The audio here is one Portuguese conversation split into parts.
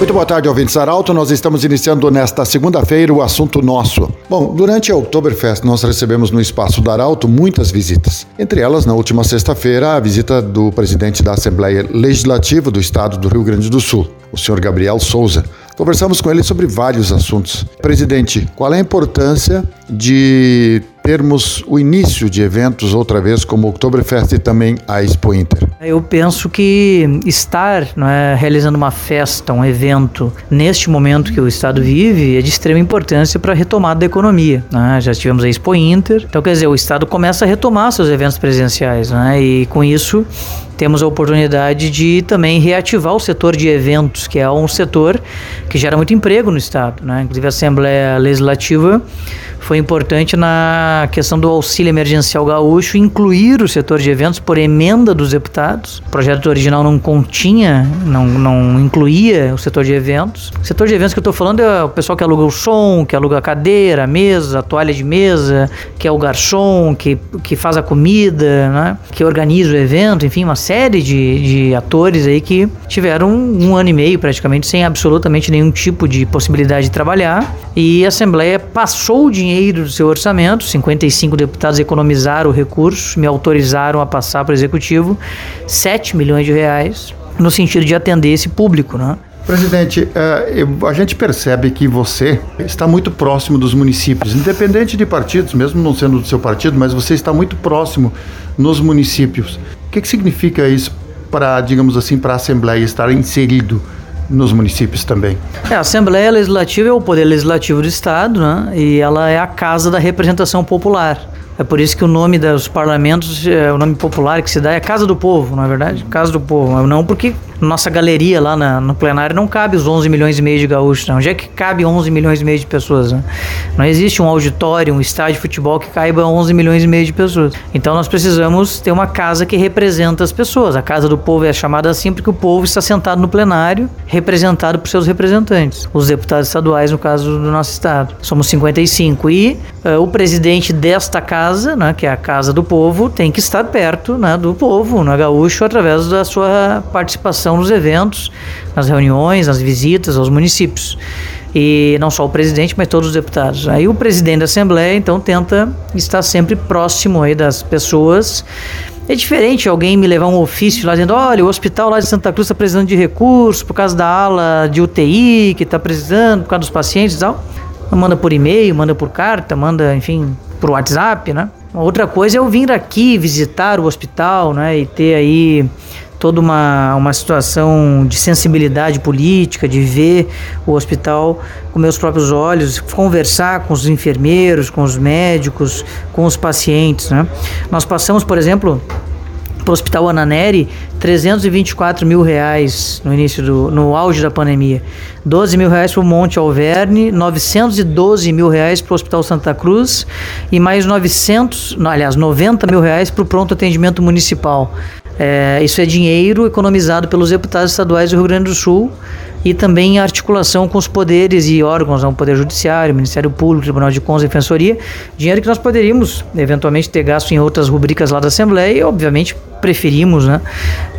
Muito boa tarde, ouvintes Arauto. Nós estamos iniciando nesta segunda-feira o assunto nosso. Bom, durante a Oktoberfest nós recebemos no espaço do Arauto muitas visitas. Entre elas, na última sexta-feira, a visita do presidente da Assembleia Legislativa do Estado do Rio Grande do Sul, o senhor Gabriel Souza. Conversamos com ele sobre vários assuntos. Presidente, qual é a importância de termos o início de eventos outra vez como o Oktoberfest e também a Expo Inter? Eu penso que estar é, realizando uma festa, um evento, neste momento que o Estado vive, é de extrema importância para a retomada da economia. Né? Já tivemos a Expo Inter, então quer dizer, o Estado começa a retomar seus eventos presenciais né? e com isso temos a oportunidade de também reativar o setor de eventos, que é um setor que gera muito emprego no Estado. Né? Inclusive a Assembleia Legislativa foi importante na questão do auxílio emergencial gaúcho incluir o setor de eventos por emenda dos deputados. O projeto original não continha, não, não incluía o setor de eventos. O setor de eventos que eu estou falando é o pessoal que aluga o som, que aluga a cadeira, a mesa, a toalha de mesa, que é o garçom, que, que faz a comida, né? que organiza o evento, enfim, uma série de, de atores aí que tiveram um ano e meio praticamente sem absolutamente nenhum tipo de possibilidade de trabalhar. E a Assembleia passou o dinheiro dinheiro do seu orçamento, 55 deputados economizaram recursos, me autorizaram a passar para o executivo 7 milhões de reais no sentido de atender esse público, né? Presidente, eh, a gente percebe que você está muito próximo dos municípios, independente de partidos, mesmo não sendo do seu partido, mas você está muito próximo nos municípios. O que, que significa isso para, digamos assim, para a Assembleia estar inserido nos municípios também. É, a Assembleia Legislativa é o poder legislativo do Estado, né? E ela é a casa da representação popular. É por isso que o nome dos parlamentos, é, o nome popular que se dá é Casa do Povo, não é verdade? Casa do Povo. Não porque nossa galeria lá na, no plenário não cabe os 11 milhões e meio de gaúchos, não. Onde é que cabe 11 milhões e meio de pessoas? Né? Não existe um auditório, um estádio de futebol que caiba 11 milhões e meio de pessoas. Então nós precisamos ter uma casa que representa as pessoas. A Casa do Povo é chamada assim porque o povo está sentado no plenário, representado por seus representantes, os deputados estaduais, no caso do nosso estado. Somos 55 e uh, o presidente desta casa, né, que é a Casa do Povo, tem que estar perto né, do povo, no gaúcho, através da sua participação participação nos eventos, nas reuniões, nas visitas aos municípios. E não só o presidente, mas todos os deputados. Aí o presidente da Assembleia, então, tenta estar sempre próximo aí das pessoas. É diferente alguém me levar um ofício lá dizendo: olha, o hospital lá de Santa Cruz está precisando de recursos por causa da ala de UTI que está precisando, por causa dos pacientes e tal. Manda por e-mail, manda por carta, manda, enfim, por WhatsApp, né? Outra coisa é eu vir aqui visitar o hospital, né? E ter aí toda uma, uma situação de sensibilidade política, de ver o hospital com meus próprios olhos, conversar com os enfermeiros, com os médicos, com os pacientes. Né? Nós passamos, por exemplo, para o Hospital Ananeri, 324 mil reais no início do, no auge da pandemia, 12 mil reais para o Monte Alverne, 912 mil reais para o Hospital Santa Cruz e mais 900, aliás, 90 mil reais para o pronto atendimento municipal. É, isso é dinheiro economizado pelos deputados estaduais do Rio Grande do Sul e também em articulação com os poderes e órgãos, né, o Poder Judiciário, Ministério Público, Tribunal de Contas e Defensoria, dinheiro que nós poderíamos eventualmente ter gasto em outras rubricas lá da Assembleia e, obviamente, preferimos, né,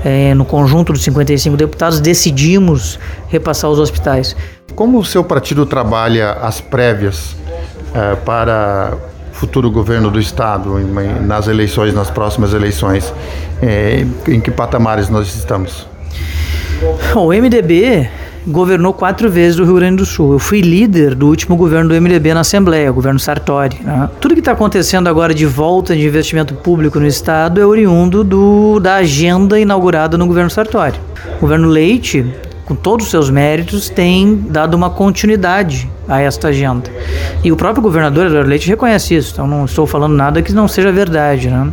é, no conjunto dos 55 deputados, decidimos repassar os hospitais. Como o seu partido trabalha as prévias é, para futuro governo do Estado nas eleições, nas próximas eleições, é, em que patamares nós estamos? O MDB governou quatro vezes o Rio Grande do Sul. Eu fui líder do último governo do MDB na Assembleia, o governo Sartori. Né? Tudo que está acontecendo agora de volta de investimento público no Estado é oriundo do, da agenda inaugurada no governo Sartori. O governo Leite com todos os seus méritos, tem dado uma continuidade a esta agenda. E o próprio governador Eduardo Leite reconhece isso, então não estou falando nada que não seja verdade. Né?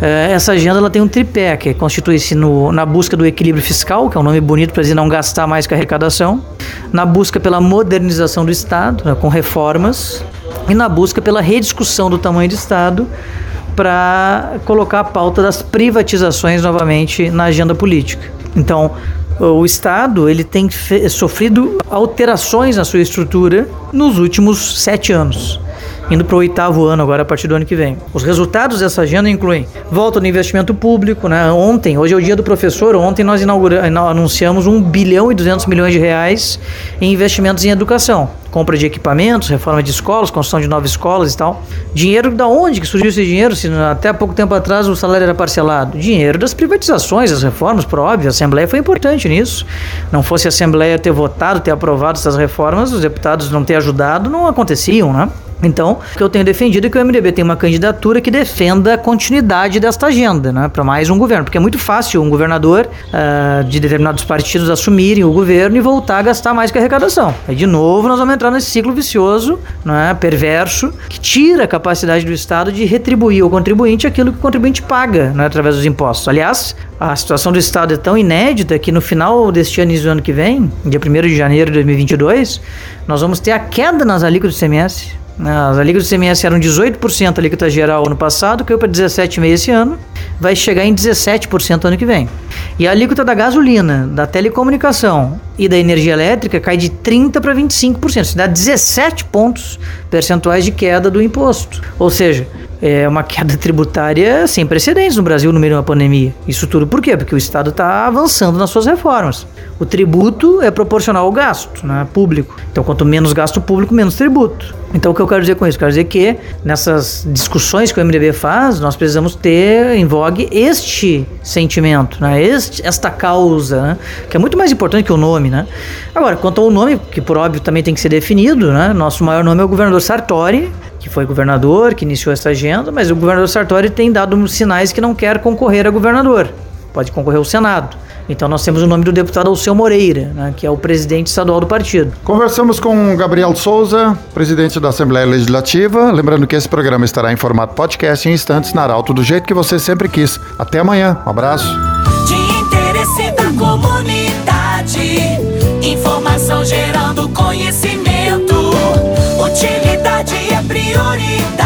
É, essa agenda ela tem um tripé, que constitui-se na busca do equilíbrio fiscal, que é um nome bonito para dizer não gastar mais que a arrecadação, na busca pela modernização do Estado, né, com reformas, e na busca pela rediscussão do tamanho do Estado para colocar a pauta das privatizações novamente na agenda política. Então, o Estado ele tem sofrido alterações na sua estrutura nos últimos sete anos. Indo para o oitavo ano agora a partir do ano que vem. Os resultados dessa agenda incluem volta no investimento público, né? Ontem, hoje é o dia do professor, ontem nós anunciamos 1 bilhão e 200 milhões de reais em investimentos em educação compra de equipamentos, reforma de escolas, construção de novas escolas e tal. Dinheiro da onde que surgiu esse dinheiro? Se até pouco tempo atrás o salário era parcelado. Dinheiro das privatizações, das reformas, por óbvio. A Assembleia foi importante nisso. Não fosse a Assembleia ter votado, ter aprovado essas reformas, os deputados não ter ajudado, não aconteciam, né? Então, o que eu tenho defendido é que o MDB tem uma candidatura que defenda a continuidade desta agenda, né, para mais um governo, porque é muito fácil um governador uh, de determinados partidos assumirem o governo e voltar a gastar mais que a arrecadação. Aí, de novo, nós vamos entrar nesse ciclo vicioso, né, perverso, que tira a capacidade do Estado de retribuir ao contribuinte aquilo que o contribuinte paga né, através dos impostos. Aliás, a situação do Estado é tão inédita que no final deste ano e do ano que vem, dia 1 de janeiro de 2022, nós vamos ter a queda nas alíquotas do CMS. As alíquotas do ICMS eram 18% a alíquota geral ano passado, caiu para 17,5% esse ano, vai chegar em 17% ano que vem. E a alíquota da gasolina, da telecomunicação e da energia elétrica cai de 30% para 25%. Isso dá 17 pontos percentuais de queda do imposto. Ou seja, é uma queda tributária sem precedentes no Brasil no meio de uma pandemia. Isso tudo por quê? Porque o Estado está avançando nas suas reformas. O tributo é proporcional ao gasto né, público. Então, quanto menos gasto público, menos tributo. Então, o que eu quero dizer com isso? Quero dizer que nessas discussões que o MDB faz, nós precisamos ter vogue este sentimento, né, este, esta causa, né, que é muito mais importante que o nome. Né? Agora, quanto ao nome, que por óbvio também tem que ser definido, né, nosso maior nome é o governador Sartori, que foi governador, que iniciou essa agenda, mas o governador Sartori tem dado sinais que não quer concorrer a governador. Pode concorrer ao Senado. Então nós temos o nome do deputado Alceu Moreira, né, que é o presidente estadual do partido. Conversamos com Gabriel Souza, presidente da Assembleia Legislativa. Lembrando que esse programa estará em formato podcast em instantes na Arauto, do jeito que você sempre quis. Até amanhã. Um abraço. De interesse da comunidade, informação gerando conhecimento. Utilidade é prioridade